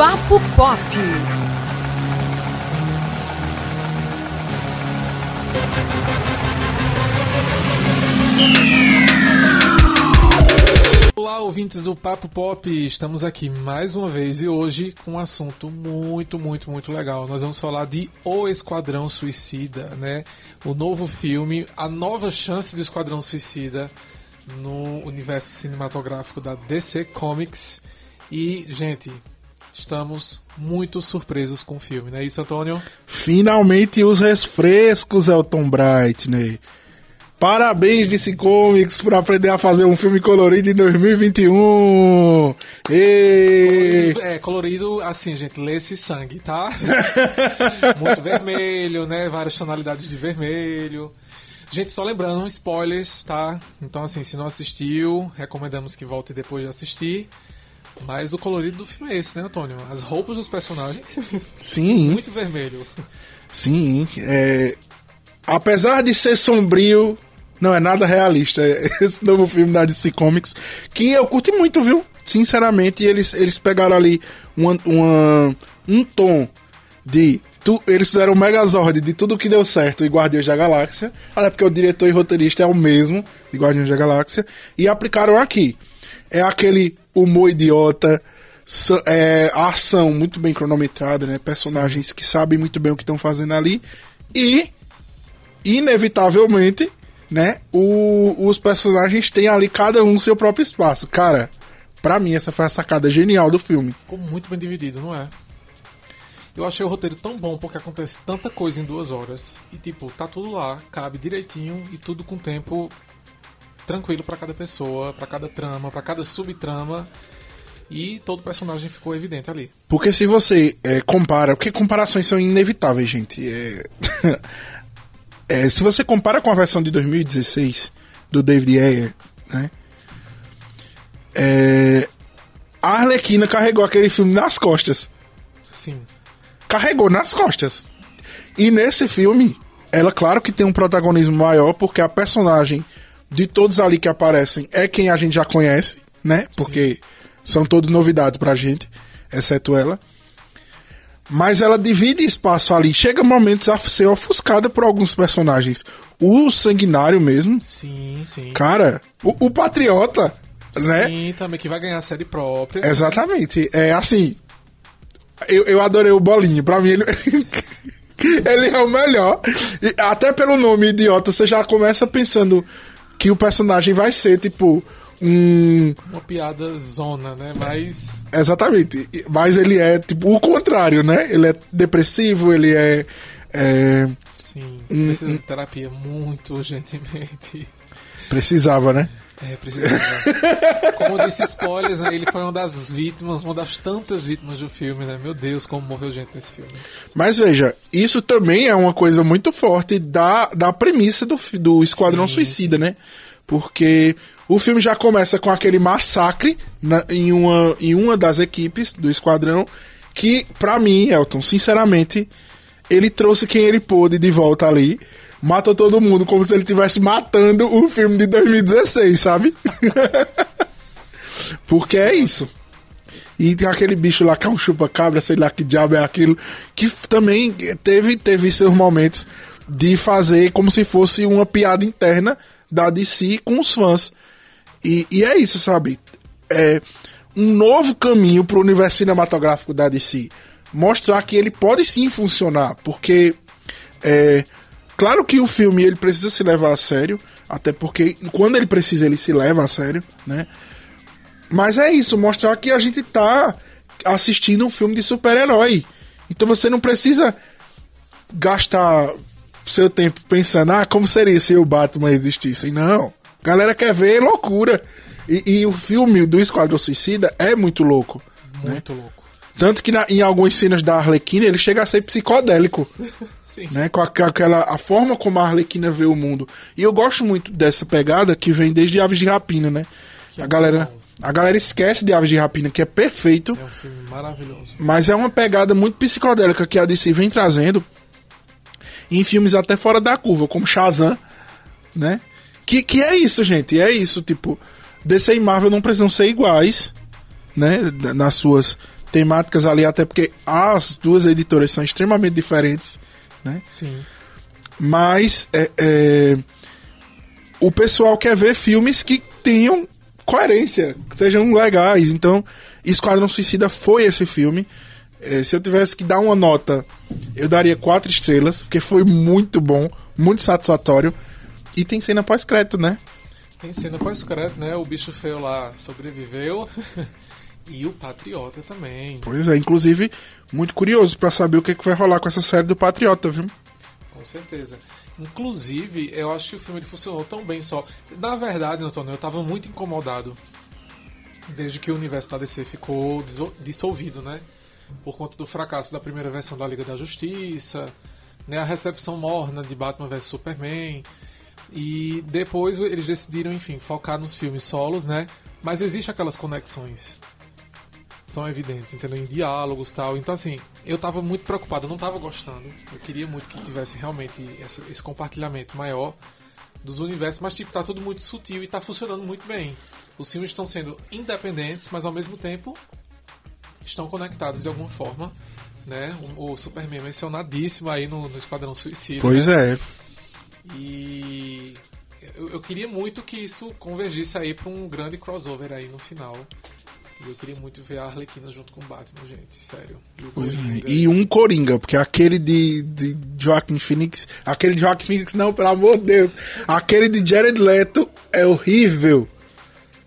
Papo Pop. Olá, ouvintes do Papo Pop, estamos aqui mais uma vez e hoje com um assunto muito, muito, muito legal. Nós vamos falar de O Esquadrão Suicida, né? O novo filme, a nova chance do Esquadrão Suicida no universo cinematográfico da DC Comics. E, gente, estamos muito surpresos com o filme, não é isso, Antônio? Finalmente os refrescos, Elton Brightney. Parabéns, DC Comics, por aprender a fazer um filme colorido em 2021. Ê! É, colorido, assim, gente, lê esse sangue, tá? Muito vermelho, né? Várias tonalidades de vermelho. Gente, só lembrando, spoilers, tá? Então, assim, se não assistiu, recomendamos que volte depois de assistir. Mas o colorido do filme é esse, né, Antônio? As roupas dos personagens, Sim, muito vermelho. sim. É... Apesar de ser sombrio, não é nada realista. Esse novo filme da DC Comics, que eu curti muito, viu? Sinceramente, eles, eles pegaram ali uma, uma- um tom de. Tu, eles fizeram o Megazord de tudo que deu certo e Guardiões da Galáxia. Até porque o diretor e roteirista é o mesmo de Guardiões da Galáxia. E aplicaram aqui. É aquele humor idiota. É, ação muito bem cronometrada, né? Personagens que sabem muito bem o que estão fazendo ali. E inevitavelmente, né, o- os personagens têm ali cada um seu próprio espaço. Cara, pra mim essa foi a sacada genial do filme. Ficou muito bem dividido, não é? Eu achei o roteiro tão bom porque acontece tanta coisa em duas horas. E, tipo, tá tudo lá, cabe direitinho e tudo com tempo tranquilo pra cada pessoa, pra cada trama, pra cada subtrama. E todo personagem ficou evidente ali. Porque se você é, compara, porque comparações são inevitáveis, gente. É... é, se você compara com a versão de 2016 do David Ayer, né? É, a Arlequina carregou aquele filme nas costas. Sim. carregou nas costas. E nesse filme, ela claro que tem um protagonismo maior, porque a personagem de todos ali que aparecem é quem a gente já conhece, né? Porque são todos novidades pra gente, exceto ela. Mas ela divide espaço ali. Chega momentos a ser ofuscada por alguns personagens. O Sanguinário mesmo, Sim, sim. cara, o, o Patriota, né? Sim, também que vai ganhar série própria. Exatamente. É assim. Eu, eu adorei o Bolinho. Pra mim, ele. ele é o melhor. E até pelo nome idiota, você já começa pensando que o personagem vai ser, tipo, um. Uma piada zona, né? Mas. Exatamente. Mas ele é, tipo, o contrário, né? Ele é depressivo, ele é. é, Sim. Precisa de terapia muito urgentemente. Precisava, né? É, precisava. como eu disse, spoilers, né? Ele foi uma das vítimas, uma das tantas vítimas do filme, né? Meu Deus, como morreu gente nesse filme. Mas veja, isso também é uma coisa muito forte da, da premissa do, do Esquadrão Sim, Suicida, né? Porque o filme já começa com aquele massacre na- em, uma, em uma das equipes do Esquadrão, que, pra mim, Elton, sinceramente, ele trouxe quem ele pôde de volta ali. Matou todo mundo como se ele estivesse matando o filme de 2016, sabe? Porque é isso. E tem aquele bicho lá que é um chupa-cabra, sei lá que diabo é aquilo, que também teve, teve seus momentos de fazer como se fosse uma piada interna da DC com os fãs. E, e é isso, sabe? É um novo caminho pro universo cinematográfico da DC. Mostrar que ele pode sim funcionar, porque é, claro que o filme ele precisa se levar a sério, até porque quando ele precisa ele se leva a sério, né? Mas é isso, mostrar que a gente tá assistindo um filme de super-herói. Então você não precisa gastar seu tempo pensando, ah, como seria se o Batman existisse. Não. A galera quer ver loucura. E, e o filme do Esquadrão Suicida é muito louco. Muito louco. Tanto que na- em algumas cenas da Arlequina ele chega a ser psicodélico Sim. né? Com a- aquela a forma como a Arlequina vê o mundo. E eu gosto muito dessa pegada que vem desde Aves de Rapina, né? Que é a galera muito bom. a galera esquece de Aves de Rapina, que é perfeito, É um filme maravilhoso. mas é uma pegada muito psicodélica que a DC vem trazendo em filmes até fora da curva, como Shazam, né? Que, que é isso, gente, é isso, tipo, DC e Marvel não precisam ser iguais, né, nas suas temáticas ali, até porque as duas editoras são extremamente diferentes, né? Sim. Mas é, é, o pessoal quer ver filmes que tenham coerência, que sejam legais. Então, Esquadrão Suicida foi esse filme. É, se eu tivesse que dar uma nota, eu daria quatro estrelas, porque foi muito bom, muito satisfatório. E tem cena pós-crédito, né? Tem cena pós-crédito, né? O bicho feio lá sobreviveu. e o Patriota também. Pois é, inclusive, muito curioso para saber o que, que vai rolar com essa série do Patriota, viu? Com certeza. Inclusive, eu acho que o filme ele funcionou tão bem só. Na verdade, Antônio, eu tava muito incomodado desde que o universo da DC ficou dissolvido, né? Por conta do fracasso da primeira versão da Liga da Justiça, né? A recepção morna de Batman vs Superman. E depois eles decidiram, enfim, focar nos filmes solos, né? Mas existe aquelas conexões. São evidentes, entendeu? Em diálogos tal. Então, assim, eu tava muito preocupado, eu não tava gostando. Eu queria muito que tivesse realmente esse, esse compartilhamento maior dos universos, mas, tipo, tá tudo muito sutil e tá funcionando muito bem. Os filmes estão sendo independentes, mas ao mesmo tempo estão conectados de alguma forma. Né? O, o Superman é mencionadíssimo aí no, no Esquadrão Suicida. Pois né? é. E eu, eu, queria muito que isso convergisse aí para um grande crossover aí no final. E eu queria muito ver a Arlequina junto com o Batman, gente, sério. E, pois é. e um Coringa, porque aquele de, de Joaquim Phoenix. Aquele de Joaquim Phoenix, não, pelo amor de Deus. Aquele de Jared Leto é horrível.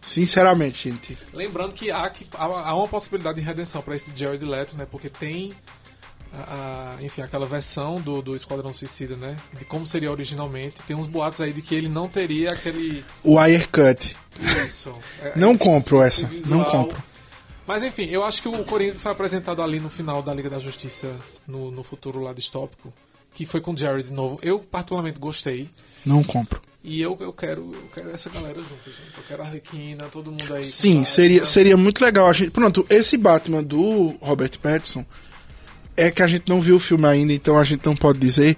Sinceramente, gente. Lembrando que há, há uma possibilidade de redenção para esse Jared Leto, né? Porque tem a, a, enfim, aquela versão do, do Esquadrão Suicida, né? De como seria originalmente. Tem uns boatos aí de que ele não teria aquele. O Wire Cut. Isso. É, não esse, compro esse essa. Visual. Não compro. Mas enfim, eu acho que o Coringa foi apresentado ali no final da Liga da Justiça, no, no futuro lá distópico, que foi com o Jared de novo. Eu particularmente gostei. Não compro. E eu, eu, quero, eu quero essa galera junto, gente. Eu quero a Arlequina, todo mundo aí. Sim, seria, seria muito legal. A gente, pronto, esse Batman do Robert Pattinson é que a gente não viu o filme ainda, então a gente não pode dizer.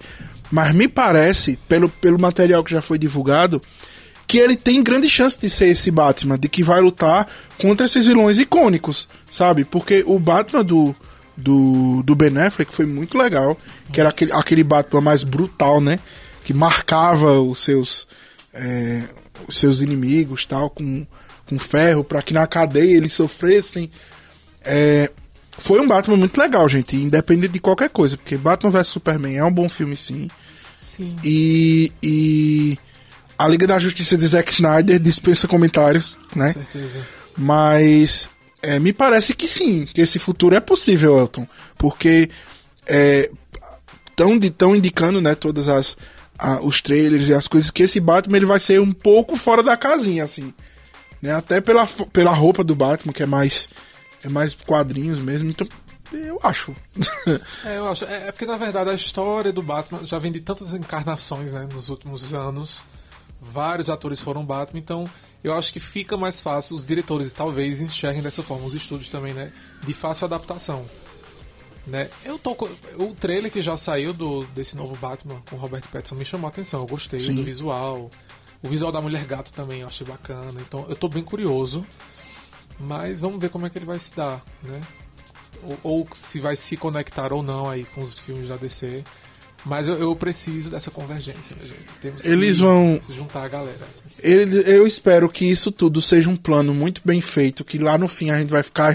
Mas me parece, pelo, pelo material que já foi divulgado, que ele tem grande chance de ser esse Batman, de que vai lutar contra esses vilões icônicos, sabe? Porque o Batman do, do, do Ben Affleck foi muito legal, que era aquele, aquele Batman mais brutal, né? Que marcava os seus, é, os seus inimigos, tal, com, com ferro, para que na cadeia eles sofressem. É, foi um Batman muito legal, gente, independente de qualquer coisa, porque Batman vs Superman é um bom filme, sim. Sim. E, e a Liga da Justiça de Zack Snyder dispensa comentários, né? Com certeza. Mas é, me parece que sim, que esse futuro é possível, Elton, porque estão é, indicando, né, todas as a, os trailers e as coisas que esse Batman ele vai ser um pouco fora da casinha, assim, né? Até pela, pela roupa do Batman que é mais é mais quadrinhos mesmo, então eu acho. é, eu acho. É, é, porque, na verdade, a história do Batman já vem de tantas encarnações, né, nos últimos anos. Vários atores foram Batman, então eu acho que fica mais fácil, os diretores talvez enxerguem dessa forma, os estúdios também, né, de fácil adaptação. Né? Eu tô o trailer que já saiu do desse novo Batman com Robert Pattinson me chamou a atenção, eu gostei Sim. do visual. O visual da Mulher Gato também eu achei bacana. Então eu tô bem curioso. Mas vamos ver como é que ele vai se dar, né? Ou, ou se vai se conectar ou não aí com os filmes da DC. Mas eu, eu preciso dessa convergência, minha gente. Temos Eles vão se juntar a galera. Ele, eu espero que isso tudo seja um plano muito bem feito, que lá no fim a gente vai ficar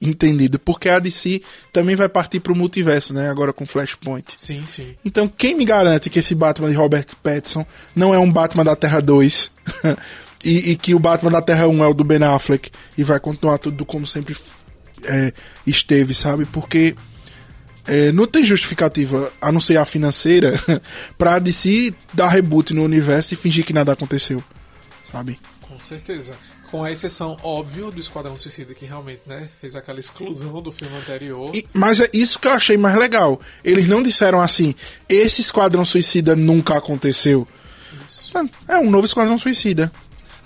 entendido, porque a DC também vai partir para o multiverso, né? Agora com Flashpoint. Sim, sim. Então, quem me garante que esse Batman de Robert Pattinson não é um Batman da Terra 2? e, e, que o Batman da Terra 1 é o do Ben Affleck e vai continuar tudo como sempre é, esteve, sabe? Porque é, não tem justificativa, a não ser a financeira, pra DC dar reboot no universo e fingir que nada aconteceu, sabe? Com certeza. Com a exceção, óbvio, do Esquadrão Suicida, que realmente né, fez aquela exclusão do filme anterior. E, mas é isso que eu achei mais legal. Eles não disseram assim, esse Esquadrão Suicida nunca aconteceu. Isso. É um novo Esquadrão Suicida.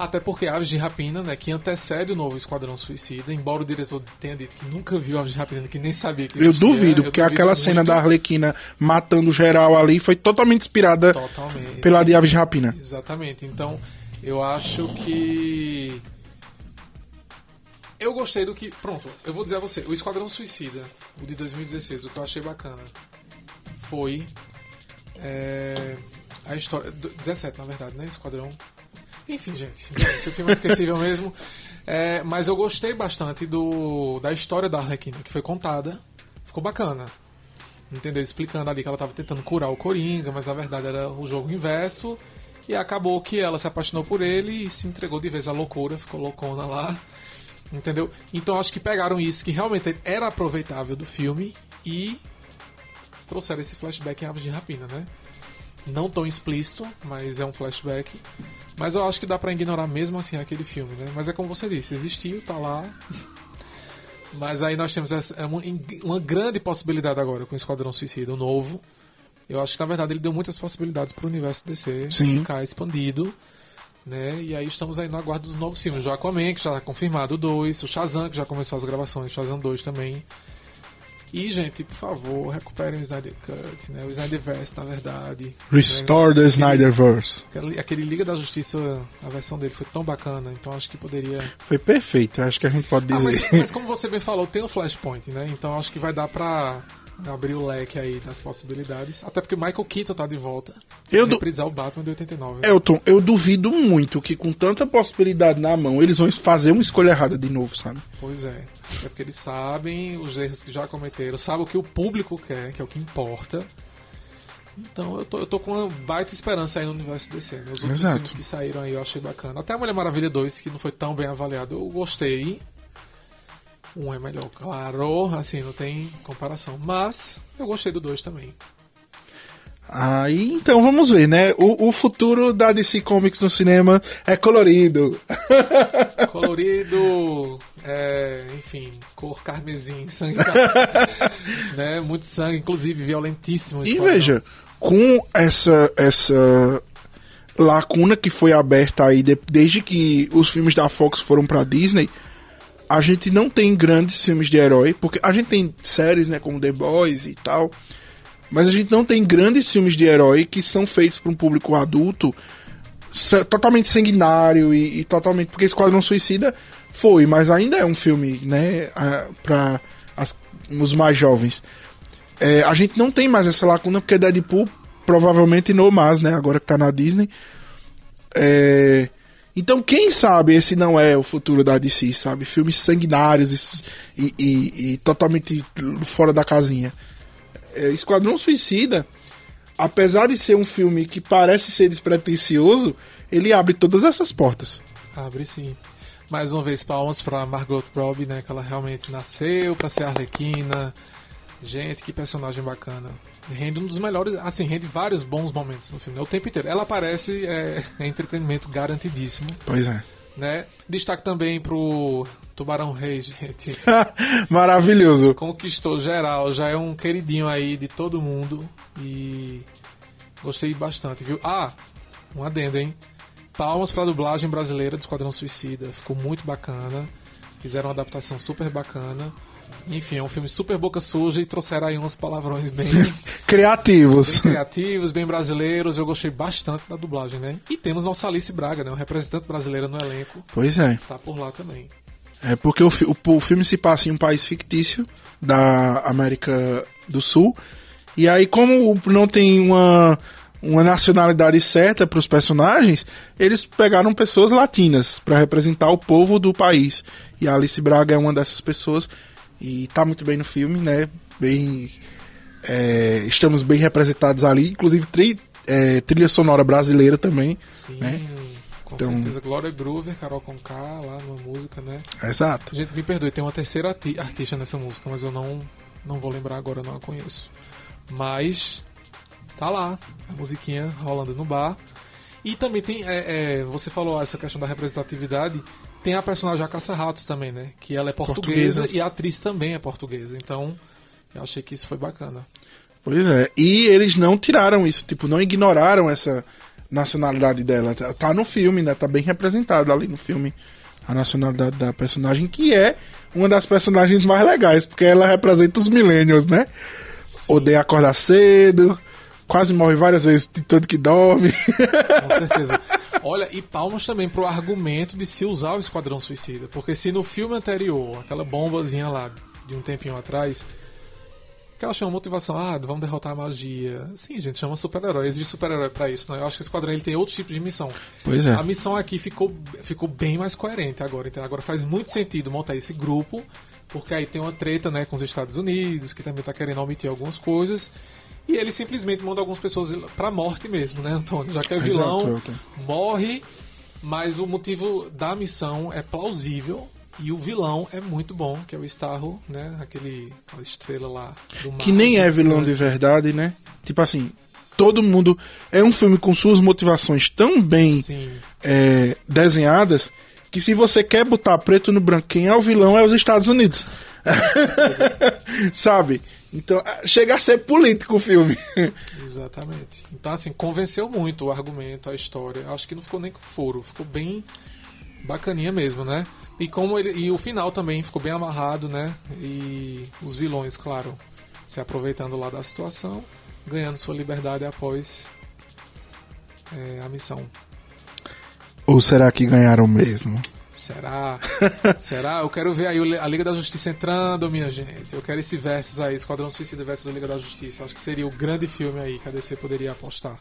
Até porque Aves de Rapina, né, que antecede o novo Esquadrão Suicida, embora o diretor tenha dito que nunca viu Aves de Rapina, que nem sabia que existia, Eu duvido, porque eu duvido aquela muito. cena da Arlequina matando geral ali foi totalmente inspirada totalmente. pela de Aves de Rapina. Exatamente. Então, eu acho que Eu gostei do que. Pronto, eu vou dizer a você: o Esquadrão Suicida, o de 2016, o que eu achei bacana foi. É, a história. 17, na verdade, né? Esquadrão. Enfim, gente. Esse filme é esquecível mesmo. É, mas eu gostei bastante do, da história da Arlequina, que foi contada. Ficou bacana. Entendeu? Explicando ali que ela estava tentando curar o Coringa, mas a verdade era o jogo inverso. E acabou que ela se apaixonou por ele e se entregou de vez à loucura, ficou loucona lá. Entendeu? Então acho que pegaram isso que realmente era aproveitável do filme e trouxeram esse flashback em Aves de Rapina, né? Não tão explícito, mas é um flashback. Mas eu acho que dá pra ignorar mesmo assim aquele filme, né? Mas é como você disse, existiu, tá lá. Mas aí nós temos essa, é uma, uma grande possibilidade agora com o Esquadrão Suicida, o novo. Eu acho que na verdade ele deu muitas possibilidades pro universo DC Sim. ficar expandido. Né? E aí estamos aí no aguardo dos novos filmes. O Aquaman, que já está confirmado, o 2. O Shazam, que já começou as gravações. O Shazam 2 também. E, gente, por favor, recuperem o Snyder Cut, né? O Snyderverse, na verdade. Restore né? the Snyderverse. Aquele, aquele Liga da Justiça, a versão dele foi tão bacana, então acho que poderia. Foi perfeito, acho que a gente pode Ah, dizer. mas, mas como você bem falou, tem o Flashpoint, né? Então acho que vai dar pra abrir o leque aí das possibilidades. Até porque o Michael Keaton tá de volta. Eu du- o Batman de 89. Elton, eu duvido muito que com tanta possibilidade na mão, eles vão fazer uma escolha errada de novo, sabe? Pois é. É porque eles sabem os erros que já cometeram, sabem o que o público quer, que é o que importa. Então eu tô, eu tô com uma baita esperança aí no universo DC. Né? Os outros Exato. filmes que saíram aí eu achei bacana. Até a Mulher Maravilha 2, que não foi tão bem avaliado, eu gostei. Um é melhor, claro, assim, não tem comparação. Mas eu gostei do 2 também. Aí, então vamos ver, né? O, o futuro da DC Comics no cinema é colorido. Colorido, é, enfim, cor carmesim, sangue. né? Muito sangue, inclusive violentíssimo. E veja, com essa essa lacuna que foi aberta aí de- desde que os filmes da Fox foram pra Disney, a gente não tem grandes filmes de herói, porque a gente tem séries, né, como The Boys e tal, mas a gente não tem grandes filmes de herói que são feitos para um público adulto totalmente sanguinário e, e totalmente porque Esquadrão Suicida foi, mas ainda é um filme, né, para os mais jovens. É, a gente não tem mais essa lacuna porque Deadpool provavelmente não mais, né? Agora que tá na Disney. É, então, quem sabe esse não é o futuro da DC, sabe? Filmes sanguinários e, e- e totalmente fora da casinha. É, Esquadrão Suicida, apesar de ser um filme que parece ser despretensioso, ele abre todas essas portas. Abre sim. Mais uma vez, palmas pra Margot Robbie, né? Que ela realmente nasceu pra ser Arlequina. Gente, que personagem bacana. Rende um dos melhores, assim, rende vários bons momentos no filme, né? o tempo inteiro. Ela aparece, é, é entretenimento garantidíssimo, Pois é. né? Destaque também pro Tubarão Rei, gente. Maravilhoso. Conquistou geral, já é um queridinho aí de todo mundo e gostei bastante, viu? Ah, um adendo, hein? Palmas pra dublagem brasileira do Esquadrão Suicida, ficou muito bacana. Fizeram uma adaptação super bacana. Enfim, é um filme super boca suja e trouxeram aí uns palavrões bem, bem Criativos. criativos, bem brasileiros. Eu gostei bastante da dublagem, né? E temos nossa Alice Braga, né? Um representante brasileira no elenco. Pois é. Tá por lá também. É porque o, o- o filme se passa em um país fictício da América do Sul. E aí, como não tem uma, uma nacionalidade certa para os personagens, eles pegaram pessoas latinas para representar o povo do país. E a Alice Braga é uma dessas pessoas. E tá muito bem no filme, né? Bem. é, estamos bem representados ali. Inclusive, tri- é, trilha sonora brasileira também. Sim, Né? com Então- certeza. Glória Groover, Carol Conká, lá numa música, né? Exato. Gente, me perdoe, tem uma terceira arti- artista nessa música, mas eu não, não vou lembrar agora, não a conheço. Mas tá lá, a musiquinha rolando no bar. E também tem, é, é, você falou essa questão da representatividade, tem a personagem a Caça-Ratos também, né? Que ela é portuguesa, Portuguesa. e a atriz também é portuguesa. Então, eu achei que isso foi bacana. Pois é. E eles não tiraram isso, tipo, não ignoraram essa nacionalidade dela. Tá, tá no filme, né? Tá bem representada ali no filme a nacionalidade da personagem, que é uma das personagens mais legais, porque ela representa os millennials, né? Odeia acordar cedo, quase morre várias vezes de tanto que dorme. Com certeza. Olha, e palmas também pro argumento de se usar o Esquadrão Suicida. Porque se no filme anterior, aquela bombazinha lá de um tempinho atrás, que ela chama motivação, ah, vamos derrotar a magia. Sim, gente, chama super-herói. Existe super-herói pra isso, né? Eu acho que o Esquadrão ele tem outro tipo de missão. Pois é. A missão aqui ficou, ficou bem mais coerente agora. Então agora faz muito sentido montar esse grupo, porque aí tem uma treta, né, com os Estados Unidos, que também tá querendo omitir algumas coisas. E ele simplesmente manda algumas pessoas pra morte mesmo, né, Antônio? Já que é vilão, Exato, morre, mas o motivo da missão é plausível. E o vilão é muito bom, que é o Starro, né? Aquele, aquela estrela lá do mar. Que nem é vilão de verdade, né? Tipo assim, todo mundo. É um filme com suas motivações tão bem é, desenhadas que se você quer botar preto no branco, quem é o vilão é os Estados Unidos. Sabe? Então, ah, chega a ser político o filme. exatamente. Então, assim, convenceu muito o argumento, a história. Acho que não ficou nem com foro, ficou bem bacaninha mesmo, né? E como ele, e o final também ficou bem amarrado, né? E os vilões, claro, se aproveitando lá da situação, ganhando sua liberdade após é, a missão. Ou será que ganharam mesmo? Será? Será? Eu quero ver aí a Liga da Justiça entrando, minha gente. Eu quero esse versus aí, Esquadrão Suicida versus Liga da Justiça. Acho que seria o grande filme aí que a DC poderia apostar.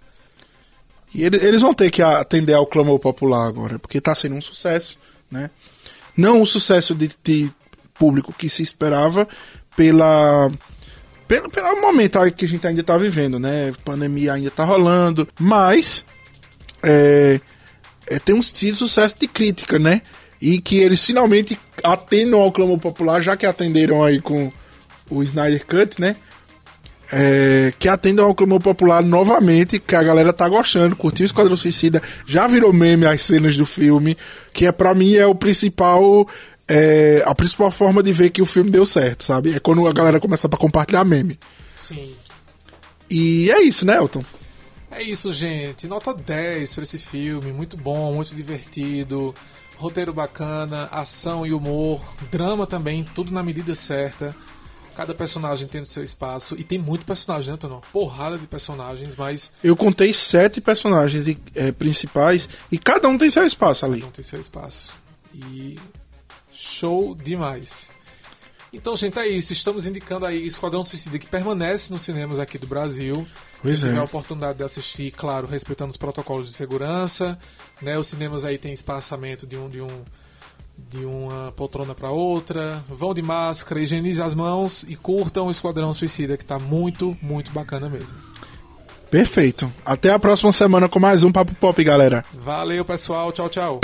E ele- eles vão ter que atender ao clamor popular agora, porque tá sendo um sucesso, né? Não o sucesso de, de público que se esperava pela pelo, pelo momento que a gente ainda tá vivendo, né? A pandemia ainda tá rolando, mas é, é, tem um tido sucesso de crítica, né? E que eles finalmente atendam ao clamor popular, já que atenderam aí com o Snyder Cut, né? É, que atendam ao clamor popular novamente, que a galera tá gostando, curtiu o Esquadrão Suicida, já virou meme as cenas do filme, que é para mim é o principal é, a principal forma de ver que o filme deu certo, sabe? É quando a galera começa pra compartilhar meme. Sim. E é isso, né, Elton? É isso, gente. Nota 10 pra esse filme. Muito bom, muito divertido. Roteiro bacana, ação e humor. Drama também, tudo na medida certa. Cada personagem tendo seu espaço. E tem muito personagem, né, Antônio? Porrada de personagens, mas Eu contei sete personagens e, é, principais e cada um tem seu espaço ali. não tem seu espaço. E show demais. Então, gente, é isso. Estamos indicando aí Esquadrão Suicida que permanece nos cinemas aqui do Brasil. Pois Quem tiver a é. oportunidade de assistir, claro, respeitando os protocolos de segurança. Né? Os cinemas aí têm espaçamento de um de um de uma poltrona para outra. Vão de máscara, higienize as mãos e curtam o Esquadrão Suicida, que tá muito, muito bacana mesmo. Perfeito. Até a próxima semana com mais um Papo Pop, galera. Valeu, pessoal. Tchau, tchau.